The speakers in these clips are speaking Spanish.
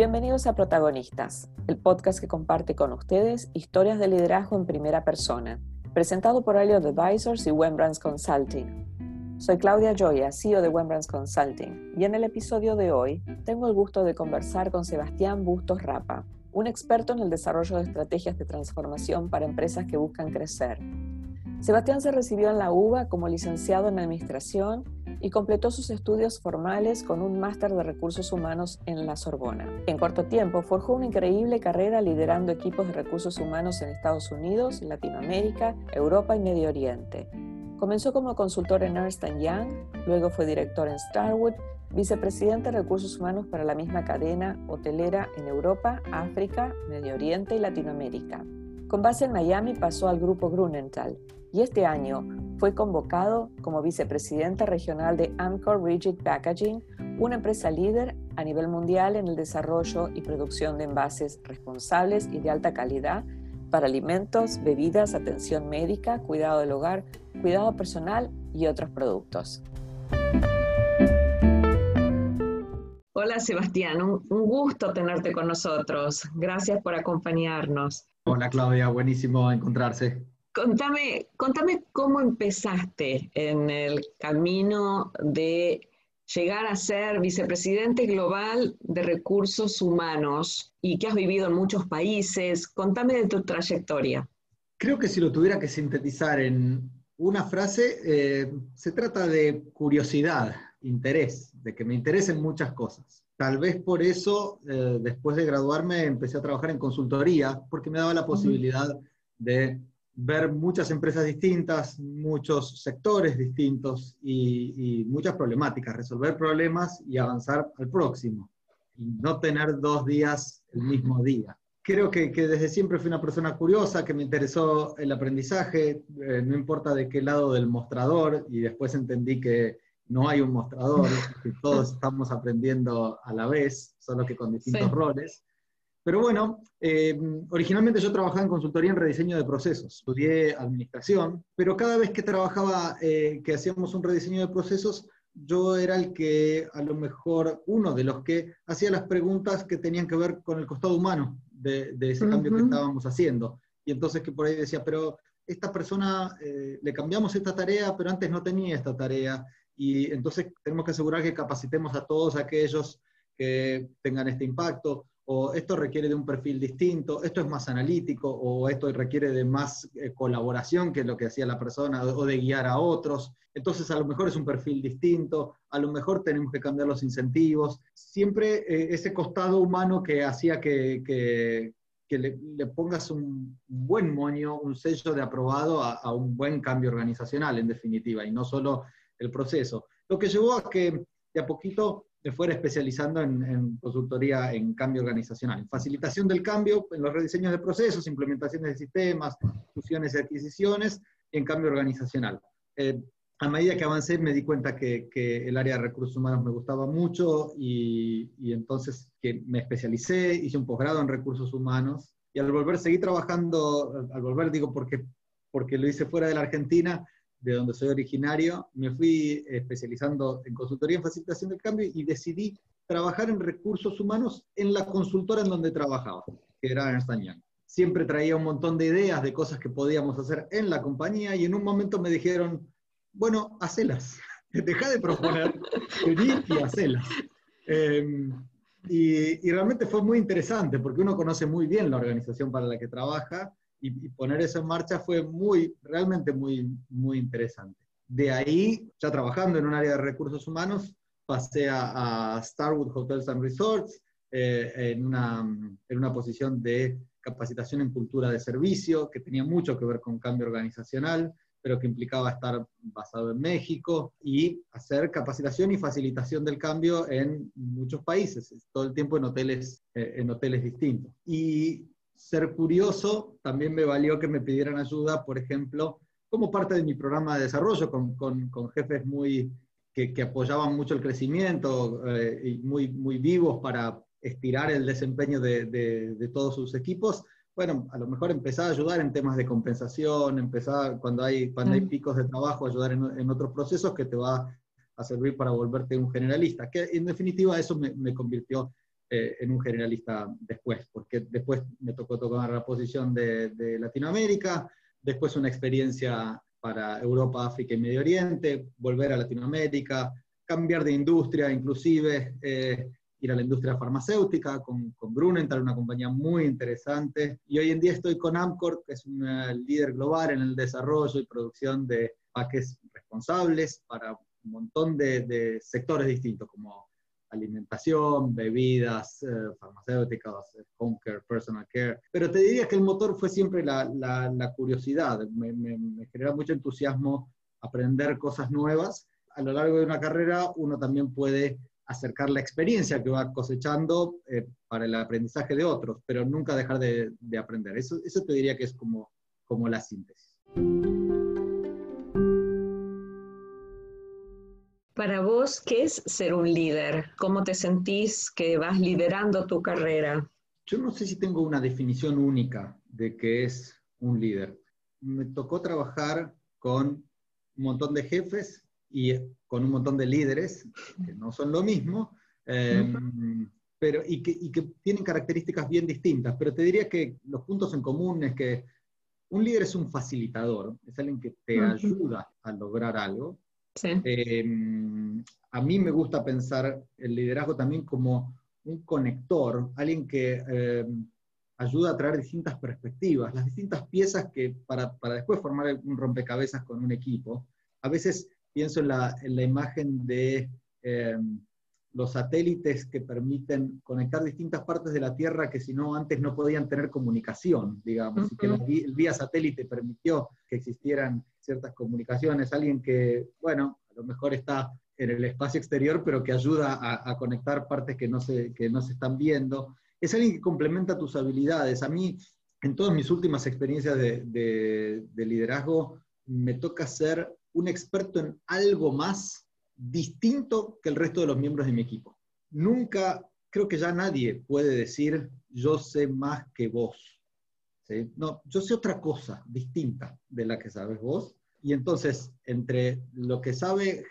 Bienvenidos a Protagonistas, el podcast que comparte con ustedes historias de liderazgo en primera persona, presentado por Elliot Advisors y Wembrands Consulting. Soy Claudia Joya, CEO de Wembrands Consulting, y en el episodio de hoy tengo el gusto de conversar con Sebastián Bustos Rapa, un experto en el desarrollo de estrategias de transformación para empresas que buscan crecer. Sebastián se recibió en la UBA como licenciado en Administración y completó sus estudios formales con un máster de recursos humanos en la Sorbona. En corto tiempo forjó una increíble carrera liderando equipos de recursos humanos en Estados Unidos, Latinoamérica, Europa y Medio Oriente. Comenzó como consultor en Ernst Young, luego fue director en Starwood, vicepresidente de recursos humanos para la misma cadena hotelera en Europa, África, Medio Oriente y Latinoamérica. Con base en Miami pasó al grupo Grunenthal y este año fue convocado como vicepresidente regional de Amcor Rigid Packaging, una empresa líder a nivel mundial en el desarrollo y producción de envases responsables y de alta calidad para alimentos, bebidas, atención médica, cuidado del hogar, cuidado personal y otros productos. Hola Sebastián, un, gusto tenerte con nosotros. Gracias por acompañarnos. Hola Claudia, buenísimo encontrarse. Contame, contame cómo empezaste en el camino de llegar a ser vicepresidente global de recursos humanos y que has vivido en muchos países. Contame de tu trayectoria. Creo que si lo tuviera que sintetizar en una frase, eh, se trata de curiosidad, interés, de que me interesen muchas cosas. Tal vez por eso, eh, después de graduarme, empecé a trabajar en consultoría, porque me daba la posibilidad de ver muchas empresas distintas, muchos sectores distintos y, muchas problemáticas, resolver problemas y avanzar al próximo, y no tener dos días el mismo día. Creo que, desde siempre fui una persona curiosa, que me interesó el aprendizaje, eh, no importa de qué lado del mostrador, y después entendí que no hay un mostrador, que todos estamos aprendiendo a la vez, solo que con distintos roles. Pero bueno, eh, originalmente yo trabajaba en consultoría en rediseño de procesos, estudié administración, pero cada vez que trabajaba, eh, que hacíamos un rediseño de procesos, yo era el que, a lo mejor, uno de los que hacía las preguntas que tenían que ver con el costado humano de, ese cambio que estábamos haciendo. Y entonces que por ahí decía, pero esta persona, eh, le cambiamos esta tarea, pero antes no tenía esta tarea. Y entonces tenemos que asegurar que capacitemos a todos aquellos que tengan este impacto o esto requiere de un perfil distinto, esto es más analítico, o esto requiere de más eh, colaboración que lo que hacía la persona, o de guiar a otros. Entonces, a lo mejor es un perfil distinto, a lo mejor tenemos que cambiar los incentivos. Siempre eh, ese costado humano que hacía que, que, le, pongas un buen moño, un sello de aprobado a, a un buen cambio organizacional, en definitiva, y no solo el proceso. Lo que llevó a que de a poquito me fuera especializando en, consultoría en cambio organizacional, en facilitación del cambio, en los rediseños de procesos, implementaciones de sistemas, fusiones y adquisiciones, en cambio organizacional. Eh, a medida que avancé me di cuenta que, el área de recursos humanos me gustaba mucho y, y entonces que me especialicé, hice un posgrado en recursos humanos y al volver seguí trabajando, al volver digo porque, porque lo hice fuera de la Argentina, de donde soy originario, me fui especializando en consultoría en facilitación del cambio y decidí trabajar en recursos humanos en la consultora en donde trabajaba, que era Ernst Young. Siempre traía un montón de ideas de cosas que podíamos hacer en la compañía y en un momento me dijeron, bueno, hacelas, deja de proponer, vení y hacelas. Em, y, y realmente fue muy interesante porque uno conoce muy bien la organización para la que trabaja y, poner eso en marcha fue muy, realmente muy, muy interesante. De ahí, ya trabajando en un área de recursos humanos, pasé a, Starwood Hotels and Resorts eh, en, una, en una posición de capacitación en cultura de servicio, que tenía mucho que ver con cambio organizacional, pero que implicaba estar basado en México y hacer capacitación y facilitación del cambio en muchos países, todo el tiempo en hoteles, eh, en hoteles distintos. Y ser curioso también me valió que me pidieran ayuda, por ejemplo, como parte de mi programa de desarrollo, con, con, jefes muy, que, que, apoyaban mucho el crecimiento eh, y muy, muy vivos para estirar el desempeño de, de, todos sus equipos. Bueno, a lo mejor empezar a ayudar en temas de compensación, empezar cuando hay, cuando hay picos de trabajo, ayudar en, en, otros procesos que te va a servir para volverte un generalista, que en definitiva eso me, me convirtió eh, en un generalista después, porque después me tocó tocar la posición de, de Latinoamérica, después una experiencia para Europa, África y Medio Oriente, volver a Latinoamérica, cambiar de industria, inclusive eh, ir a la industria farmacéutica con, con Grunenthal, una compañía muy interesante. Y hoy en día estoy con Amcor, que es un líder global en el desarrollo y producción de paques responsables para un montón de, de sectores distintos, como alimentación, bebidas, eh, farmacéuticas, home care, personal care. Pero te diría que el motor fue siempre la, la, curiosidad. Me, me, genera mucho entusiasmo aprender cosas nuevas. A lo largo de una carrera uno también puede acercar la experiencia que va cosechando eh, para el aprendizaje de otros, pero nunca dejar de, de aprender. Eso, eso te diría que es como, como la síntesis. Para vos, ¿qué es ser un líder? ¿Cómo te sentís que vas liderando tu carrera? Yo no sé si tengo una definición única de qué es un líder. Me tocó trabajar con un montón de jefes y con un montón de líderes, que no son lo mismo, em, pero, y que, y, que, tienen características bien distintas. Pero te diría que los puntos en común es que un líder es un facilitador, es alguien que te ayuda a lograr algo, Em, a mí me gusta pensar el liderazgo también como un conector, alguien que em, ayuda a traer distintas perspectivas, las distintas piezas que para, para, después formar un rompecabezas con un equipo. A veces pienso en la, en la imagen de em, los satélites que permiten conectar distintas partes de la Tierra que si no antes no podían tener comunicación, digamos, y que el vía satélite permitió que existieran ciertas comunicaciones, alguien que, bueno, a lo mejor está en el espacio exterior, pero que ayuda a, conectar partes que no, se, que no se están viendo. Es alguien que complementa tus habilidades. A mí, en todas mis últimas experiencias de, de liderazgo, me toca ser un experto en algo más distinto que el resto de los miembros de mi equipo. Nunca, creo que ya nadie puede decir, yo sé más que vos. No, yo sé otra cosa distinta de la que sabes vos. Y entonces, entre lo que sabe,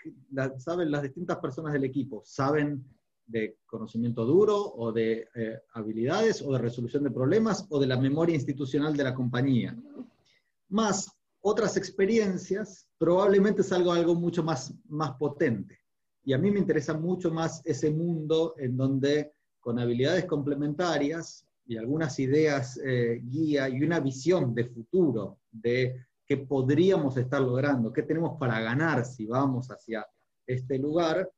saben las distintas personas del equipo, saben de conocimiento duro o de eh, habilidades o de resolución de problemas o de la memoria institucional de la compañía. Más otras experiencias, probablemente salga algo mucho más, más potente. Y a mí me interesa mucho más ese mundo en donde con habilidades complementarias y algunas ideas eh, guía y una visión de futuro de qué podríamos estar logrando, qué tenemos para ganar si vamos hacia este lugar,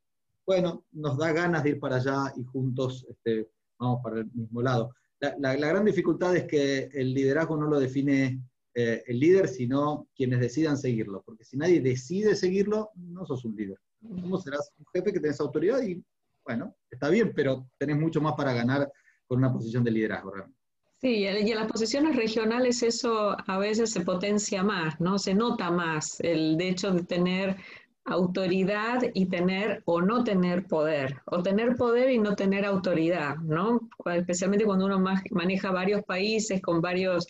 bueno, nos da ganas de ir para allá y juntos este, vamos para el mismo lado. La, la gran dificultad es que el liderazgo no lo define eh, el líder, sino quienes decidan seguirlo. Porque si nadie decide seguirlo, no sos un líder. ¿Cómo serás un jefe que tenés autoridad? Y bueno, está bien, pero tenés mucho más para ganar con una posición de liderazgo realmente. Sí, y en las posiciones regionales eso a veces se potencia más, ¿no? Se nota más el hecho de tener autoridad y tener o no tener poder, o tener poder y no tener autoridad, ¿no? Especialmente cuando uno maneja varios países con varios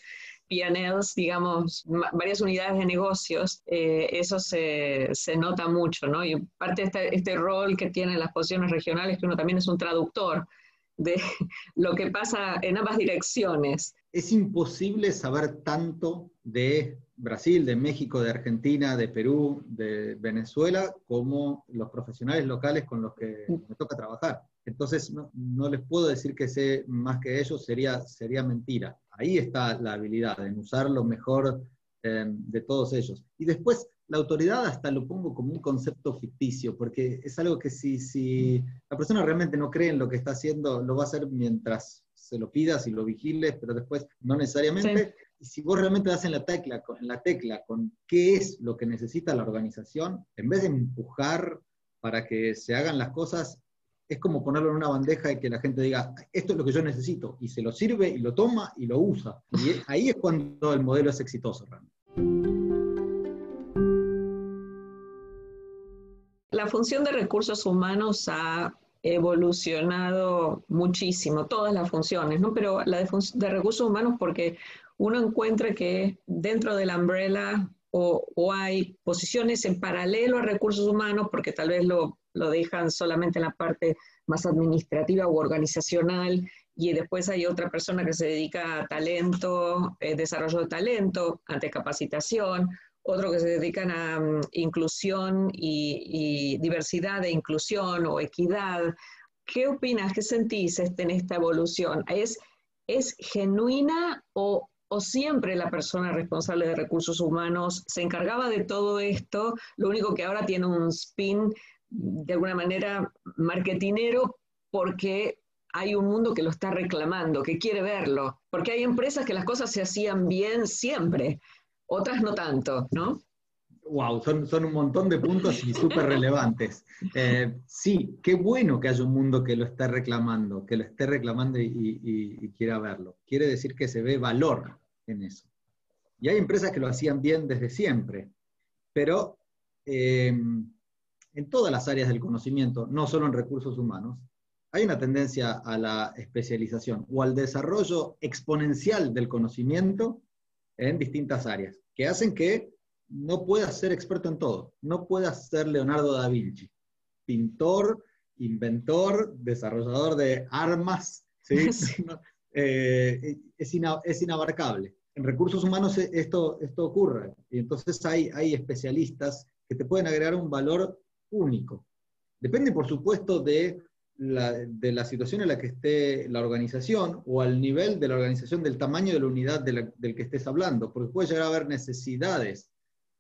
PNLs, digamos, varias unidades de negocios, eh, eso se, se, nota mucho, ¿no? Y parte de este, este, rol que tienen las posiciones regionales, que uno también es un traductor de lo que pasa en ambas direcciones. Es imposible saber tanto de Brasil, de México, de Argentina, de Perú, de Venezuela, como los profesionales locales con los que me toca trabajar. Entonces, no, no les puedo decir que sé más que ellos, sería, sería mentira ahí está la habilidad, en usar lo mejor eh, de todos ellos. Y después, la autoridad hasta lo pongo como un concepto ficticio, porque es algo que si, si la persona realmente no cree en lo que está haciendo, lo va a hacer mientras se lo pidas y lo vigiles, pero después no necesariamente. Y si vos realmente das en la tecla, en la tecla con qué es lo que necesita la organización, en vez de empujar para que se hagan las cosas, es como ponerlo en una bandeja y que la gente diga, esto es lo que yo necesito, y se lo sirve y lo toma y lo usa. Y ahí es cuando el modelo es exitoso La función de recursos humanos ha evolucionado muchísimo, todas las funciones, ¿no? Pero la de, de recursos humanos porque uno encuentra que dentro de la umbrella o, o, hay posiciones en paralelo a recursos humanos, porque tal vez lo lo dejan solamente en la parte más administrativa u organizacional y después hay otra persona que se dedica a talento, eh, desarrollo de talento, ante capacitación, otro que se dedican a mm, inclusión y, diversidad e inclusión o equidad. ¿Qué opinas? ¿Qué sentís este, en esta evolución? ¿Es, es genuina o, o siempre la persona responsable de recursos humanos se encargaba de todo esto? Lo único que ahora tiene un spin de alguna manera marketinero porque hay un mundo que lo está reclamando, que quiere verlo, porque hay empresas que las cosas se hacían bien siempre, otras no tanto, ¿no? Wow, son, son un montón de puntos y súper relevantes. Eh, sí, qué bueno que haya un mundo que lo esté reclamando, que lo esté reclamando y, quiera verlo. Quiere decir que se ve valor en eso. Y hay empresas que lo hacían bien desde siempre, pero eh, en todas las áreas del conocimiento, no solo en recursos humanos, hay una tendencia a la especialización o al desarrollo exponencial del conocimiento en distintas áreas, que hacen que no puedas ser experto en todo, no puedas ser Leonardo da Vinci, pintor, inventor, desarrollador de armas, eh, es, es, inabarcable. En recursos humanos esto, esto ocurre, y entonces hay, hay especialistas que te pueden agregar un valor único. Depende, por supuesto, de la, de la situación en la que esté la organización o al nivel de la organización, del tamaño de la unidad del que estés hablando, porque puede llegar a haber necesidades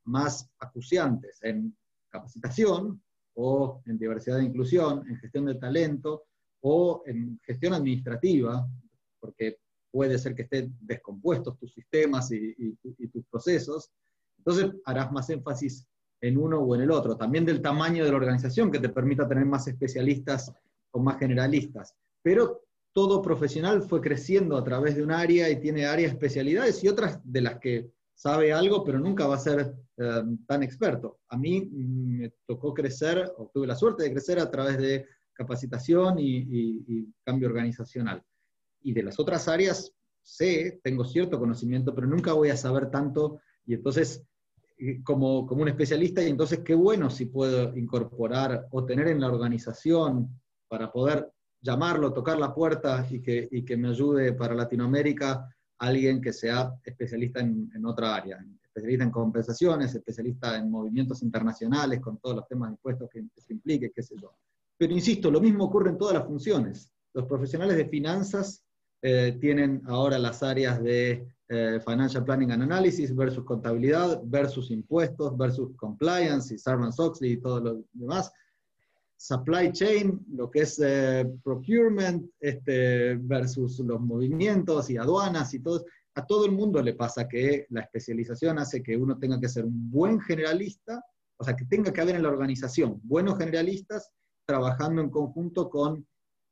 más acuciantes en capacitación o en diversidad e inclusión, en gestión de talento o en gestión administrativa, porque puede ser que estén descompuestos tus sistemas y tus procesos. Entonces harás más énfasis en uno o en el otro. También del tamaño de la organización que te permita tener más especialistas o más generalistas. Pero todo profesional fue creciendo a través de un área y tiene áreas especialidades y otras de las que sabe algo, pero nunca va a ser eh, tan experto. A mí me tocó crecer, o tuve la suerte de crecer a través de capacitación y cambio organizacional. Y de las otras áreas sé, tengo cierto conocimiento, pero nunca voy a saber tanto y entonces como, como un especialista y entonces qué bueno si puedo incorporar o tener en la organización para poder llamarlo, tocar la puerta y que, y que me ayude para Latinoamérica alguien que sea especialista en, en, otra área, especialista en compensaciones, especialista en movimientos internacionales con todos los temas de impuestos que, se implique, qué sé yo. Pero insisto, lo mismo ocurre en todas las funciones. Los profesionales de finanzas eh, tienen ahora las áreas de eh, Financial Planning and Analysis versus contabilidad versus impuestos versus compliance y Sarbanes-Oxley y todo lo demás. Supply chain, lo que es eh, procurement este, versus los movimientos y aduanas y todo. A todo el mundo le pasa que la especialización hace que uno tenga que ser un buen generalista, o sea, que tenga que haber en la organización buenos generalistas trabajando en conjunto con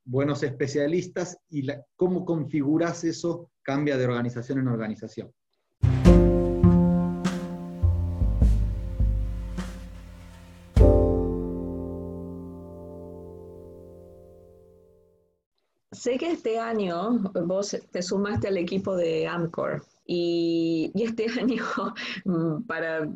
buenos especialistas y cómo configuras eso cambia de organización en organización. Sé que este año vos te sumaste al equipo de Amcor y, este año, mm, para,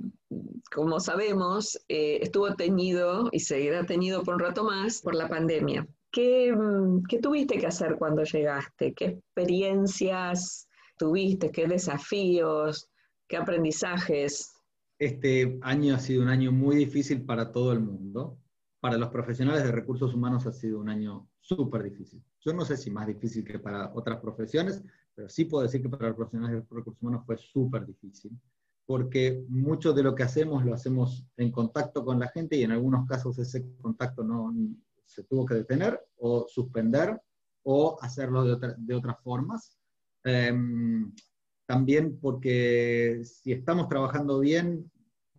como sabemos, eh, estuvo teñido y seguirá tenido por un rato más por la pandemia. Mm, ¿Qué, tuviste que hacer cuando llegaste? ¿Qué experiencias tuviste? ¿Qué desafíos? ¿Qué aprendizajes? Este año ha sido un año muy difícil para todo el mundo. Para los profesionales de recursos humanos ha sido un año súper difícil. Yo no sé si más difícil que para otras profesiones, pero sí puedo decir que para los profesionales de recursos humanos fue súper difícil, porque mucho de lo que hacemos lo hacemos en contacto con la gente y en algunos casos ese contacto no, se tuvo que detener o suspender o hacerlo de, otras formas. Em, también porque si estamos trabajando bien,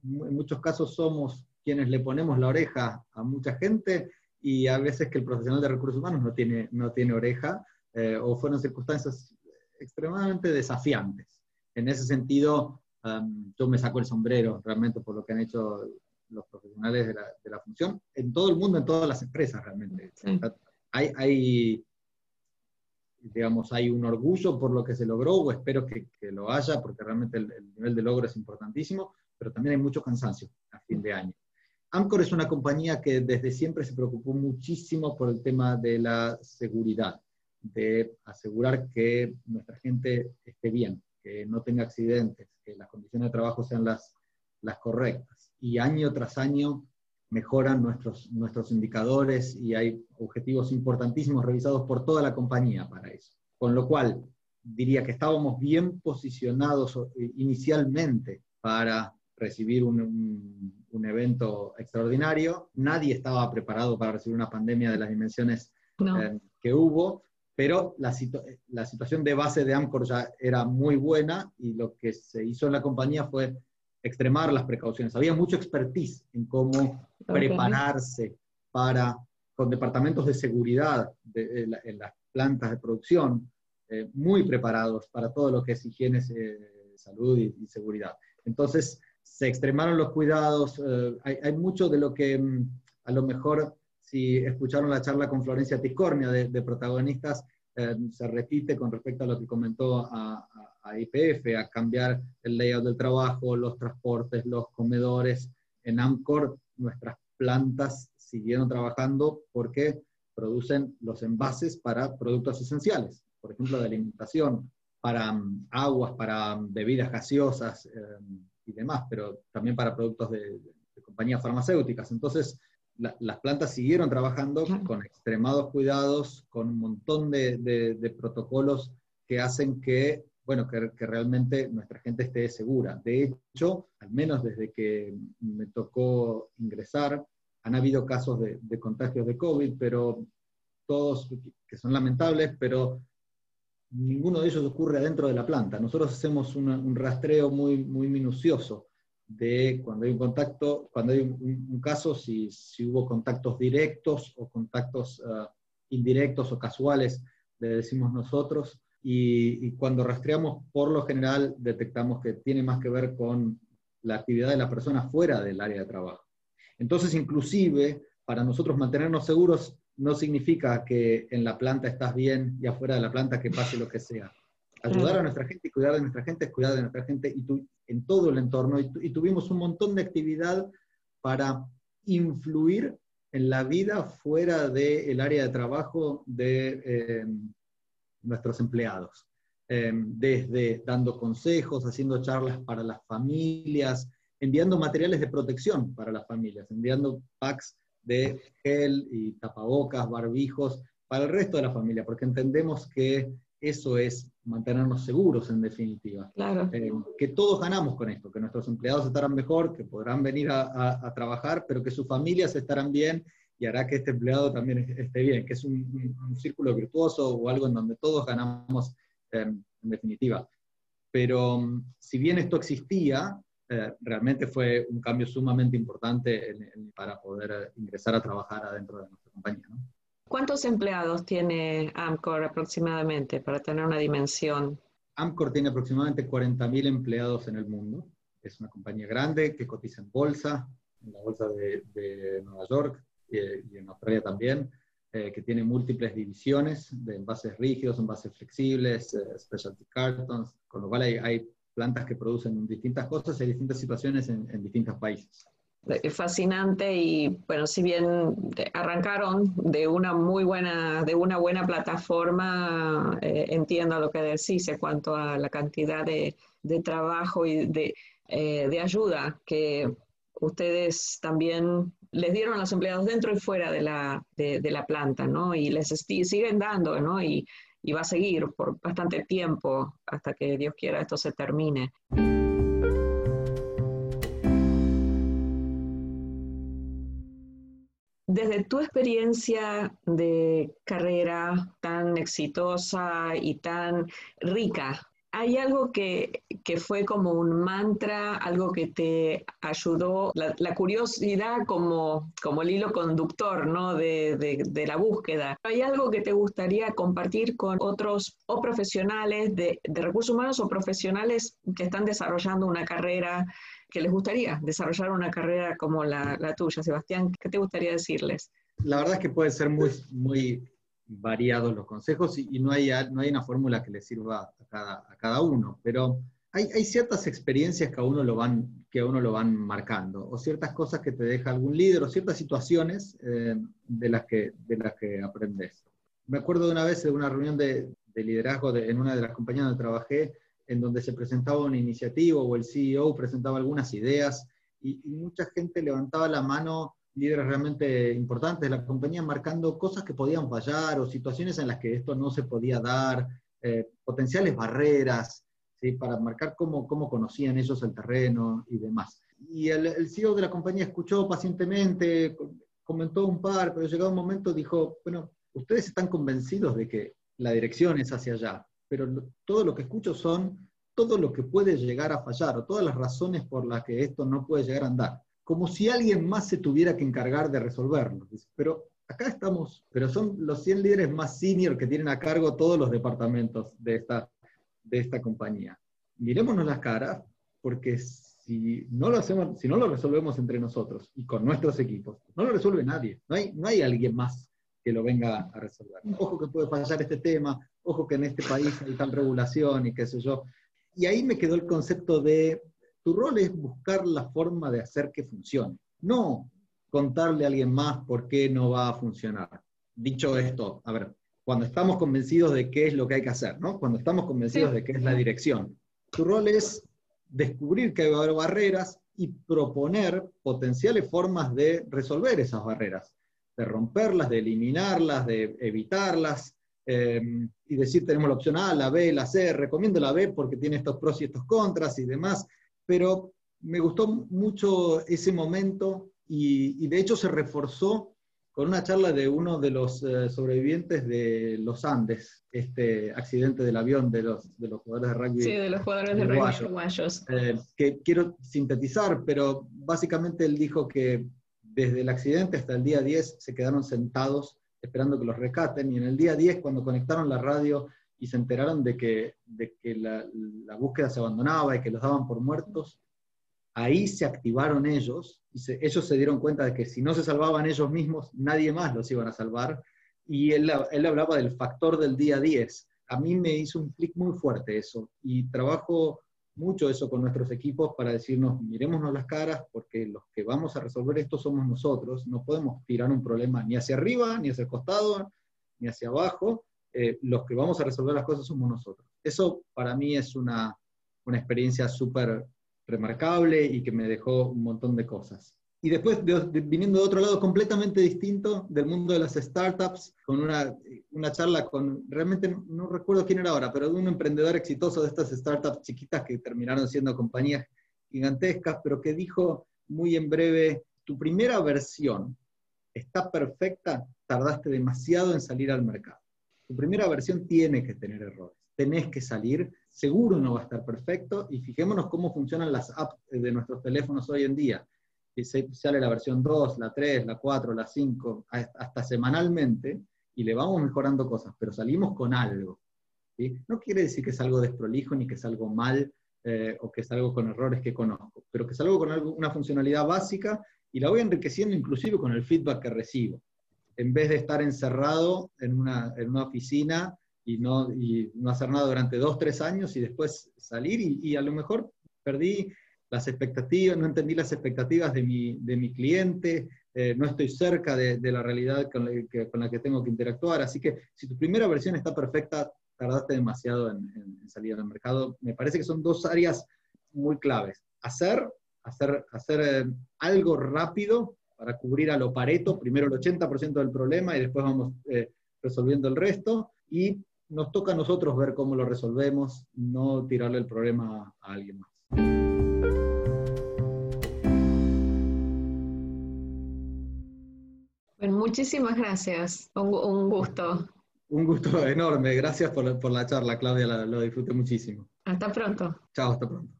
en muchos casos somos quienes le ponemos la oreja a mucha gente y a veces que el profesional de recursos humanos no tiene, no tiene oreja eh, o fueron circunstancias extremadamente desafiantes. En ese sentido, em, yo me saco el sombrero realmente por lo que han hecho los profesionales de la, de la, función, en todo el mundo, en todas las empresas realmente. Hay, hay, digamos, hay un orgullo por lo que se logró, o espero que, que lo haya, porque realmente el, nivel de logro es importantísimo, pero también hay mucho cansancio a fin de año. Amcor es una compañía que desde siempre se preocupó muchísimo por el tema de la seguridad, de asegurar que nuestra gente esté bien, que no tenga accidentes, que las condiciones de trabajo sean las, las correctas. Y año tras año mejoran nuestros, nuestros indicadores y hay objetivos importantísimos revisados por toda la compañía para eso. Con lo cual, diría que estábamos bien posicionados eh, inicialmente para recibir un, un, evento extraordinario. Nadie estaba preparado para recibir una pandemia de las dimensiones eh, que hubo, pero la, la, situación de base de Amcor ya era muy buena y lo que se hizo en la compañía fue extremar las precauciones. Había mucho expertise en cómo prepararse para, con departamentos de seguridad de, en las plantas de producción, eh, muy preparados para todo lo que es higiene, eh, salud y, y seguridad. Entonces, se extremaron los cuidados, eh, hay, mucho de lo que mm, a lo mejor si escucharon la charla con Florencia Tiscornia de, protagonistas, eh, se repite con respecto a lo que comentó a, a, IPF, a cambiar el layout del trabajo, los transportes, los comedores. En AMCOR nuestras plantas siguieron trabajando porque producen los envases para productos esenciales, por ejemplo, de alimentación, para mm, aguas, para mm, bebidas gaseosas, eh, y demás, pero también para productos de, compañías farmacéuticas. Entonces, las plantas siguieron trabajando con extremados cuidados, con un montón de, protocolos que hacen que, bueno, que, realmente nuestra gente esté segura. De hecho, al menos desde que me tocó ingresar, han habido casos de, de contagios de COVID, pero todos que son lamentables, pero ninguno de ellos ocurre adentro de la planta. Nosotros hacemos un rastreo muy, muy minucioso de cuando hay un contacto, cuando hay un, caso, si, si, hubo contactos directos o contactos ah, indirectos o casuales, le decimos nosotros, y, cuando rastreamos, por lo general, detectamos que tiene más que ver con la actividad de la persona fuera del área de trabajo. Entonces, inclusive, para nosotros mantenernos seguros, no significa que en la planta estás bien y afuera de la planta que pase lo que sea. Ayudar a nuestra gente y cuidar de nuestra gente es cuidar de nuestra gente y en todo el entorno. Y, tuvimos un montón de actividad para influir en la vida fuera del área de trabajo de eh, nuestros empleados. Eh, desde dando consejos, haciendo charlas para las familias, enviando materiales de protección para las familias, enviando packs de gel y tapabocas, barbijos para el resto de la familia, porque entendemos que eso es mantenernos seguros en definitiva. Claro. Eh, que todos ganamos con esto, que nuestros empleados estarán mejor, que podrán venir a, trabajar, pero que sus familias estarán bien y hará que este empleado también esté bien, que es un, círculo virtuoso o algo en donde todos ganamos eh, en definitiva. Pero mm, si bien esto existía, eh, realmente fue un cambio sumamente importante para poder eh, ingresar a trabajar adentro de nuestra compañía. ¿Cuántos empleados tiene Amcor aproximadamente para tener una dimensión? Amcor tiene aproximadamente 40.000 empleados en el mundo. Es una compañía grande que cotiza en bolsa, en la bolsa de, Nueva York y, en Australia también, eh, que tiene múltiples divisiones de envases rígidos, envases flexibles, specialty cartons, con lo cual hay, hay plantas que producen distintas cosas en distintas situaciones en, distintos países. Fascinante y bueno, si bien arrancaron de una muy buena, de una buena plataforma, eh, entiendo lo que decís en cuanto a la cantidad de, trabajo y de, eh, de, ayuda que ustedes también les dieron a los empleados dentro y fuera de la, de, la planta, ¿no? Y les siguen dando, ¿no? Y y va a seguir por bastante tiempo hasta que Dios quiera esto se termine. Desde tu experiencia de carrera tan exitosa y tan rica ¿Hay algo que, fue como un mantra, algo que te ayudó, la, curiosidad como, como el hilo conductor ¿no? de, la búsqueda? ¿Hay algo que te gustaría compartir con otros o profesionales de, recursos humanos o profesionales que están desarrollando una carrera, que les gustaría desarrollar una carrera como la, la tuya? Sebastián, ¿qué te gustaría decirles? La verdad es que puede ser muy, muy variados los consejos y, no, hay, no hay una fórmula que le sirva a cada, a cada uno, pero hay, ciertas experiencias que a, uno lo van, que uno lo van marcando, o ciertas cosas que te deja algún líder, o ciertas situaciones eh, de, las que, de las que aprendes. Me acuerdo de una vez de una reunión de, liderazgo en una de las compañías donde trabajé, en donde se presentaba una iniciativa o el CEO presentaba algunas ideas y, mucha gente levantaba la mano, líderes realmente importantes de la compañía, marcando cosas que podían fallar o situaciones en las que esto no se podía dar, eh, potenciales barreras, para marcar cómo, cómo conocían ellos el terreno y demás. Y el, el CEO de la compañía escuchó pacientemente, comentó un par, pero llegado un momento dijo, bueno, ustedes están convencidos de que la dirección es hacia allá, pero todo lo que escucho son todo lo que puede llegar a fallar o todas las razones por las que esto no puede llegar a andar, como si alguien más se tuviera que encargar de resolverlo. Pero acá estamos, pero son los 100 líderes más senior que tienen a cargo todos los departamentos de esta, de esta compañía. Mirémonos las caras, porque si no lo hacemos, si no lo resolvemos entre nosotros y con nuestros equipos, no lo resuelve nadie. No hay, no hay alguien más que lo venga a resolver. Ojo que puede fallar este tema, ojo que en este país hay tal regulación y qué sé yo. Y ahí me quedó el concepto de, tu rol es buscar la forma de hacer que funcione, no contarle a alguien más por qué no va a funcionar. Dicho esto, a ver, cuando estamos convencidos de qué es lo que hay que hacer, ¿no? Cuando estamos convencidos de qué es la dirección, tu rol es descubrir que hay barreras y proponer potenciales formas de resolver esas barreras, de romperlas, de eliminarlas, de evitarlas, Em, y decir tenemos la opción A, la B, la C, recomiendo la B porque tiene estos pros y estos contras y demás, pero me gustó mucho ese momento y, de hecho se reforzó con una charla de uno de los eh, sobrevivientes de los Andes, este accidente del avión de los, de los jugadores de rugby. Sí, de los jugadores de rugby uruguayos. Eh, que quiero sintetizar, pero básicamente él dijo que desde el accidente hasta el día 10 se quedaron sentados esperando que los rescaten, y en el día 10, cuando conectaron la radio y se enteraron de que, de que la, búsqueda se abandonaba y que los daban por muertos, ahí se activaron ellos, y ellos se dieron cuenta de que si no se salvaban ellos mismos, nadie más los iban a salvar, y él, él hablaba del factor del día 10. A mí me hizo un clic muy fuerte eso, y trabajo mucho eso con nuestros equipos para decirnos, mirémonos las caras, porque los que vamos a resolver esto somos nosotros, no podemos tirar un problema ni hacia arriba, ni hacia el costado, ni hacia abajo, eh, los que vamos a resolver las cosas somos nosotros. Eso para mí es una, una experiencia súper remarcable y que me dejó un montón de cosas. Y después, viniendo de otro lado completamente distinto, del mundo de las startups, con una, una, charla con, realmente no recuerdo quién era ahora, pero de un emprendedor exitoso de estas startups chiquitas que terminaron siendo compañías gigantescas, pero que dijo muy en breve, tu primera versión está perfecta, tardaste demasiado en salir al mercado. Tu primera versión tiene que tener errores, tenés que salir, seguro no va a estar perfecto, y fijémonos cómo funcionan las apps de nuestros teléfonos hoy en día que sale la versión 2, la 3, la 4, la 5, hasta semanalmente, y le vamos mejorando cosas, pero salimos con algo. No quiere decir que es algo desprolijo, ni que es algo mal, eh, o que es algo con errores que conozco, pero que es algo con una funcionalidad básica y la voy enriqueciendo inclusive con el feedback que recibo. En vez de estar encerrado en una, en una oficina y no, y no hacer nada durante dos, tres años y después salir y, y a lo mejor perdí las expectativas, no entendí las expectativas de mi, de mi cliente, eh, no estoy cerca de, de la realidad con la, que, con la, que, tengo que interactuar. Así que si tu primera versión está perfecta, tardaste demasiado en, salir al mercado. Me parece que son dos áreas muy claves. Hacer, hacer, hacer eh, algo rápido para cubrir a lo pareto, primero el 80% del problema y después vamos eh, resolviendo el resto. Y nos toca a nosotros ver cómo lo resolvemos, no tirarle el problema a alguien más. Muchísimas gracias. Un, gusto. Un gusto enorme. Gracias por, por la charla, Claudia. lo disfruté muchísimo. Hasta pronto. Chao, hasta pronto.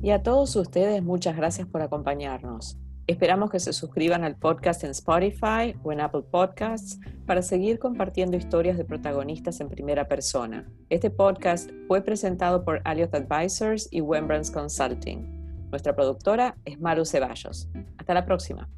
Y a todos ustedes, muchas gracias por acompañarnos. Esperamos que se suscriban al podcast en Spotify o en Apple Podcasts para seguir compartiendo historias de protagonistas en primera persona. Este podcast fue presentado por Alliot Advisors y Wembrands Consulting. Nuestra productora es Maru Ceballos. Hasta la próxima.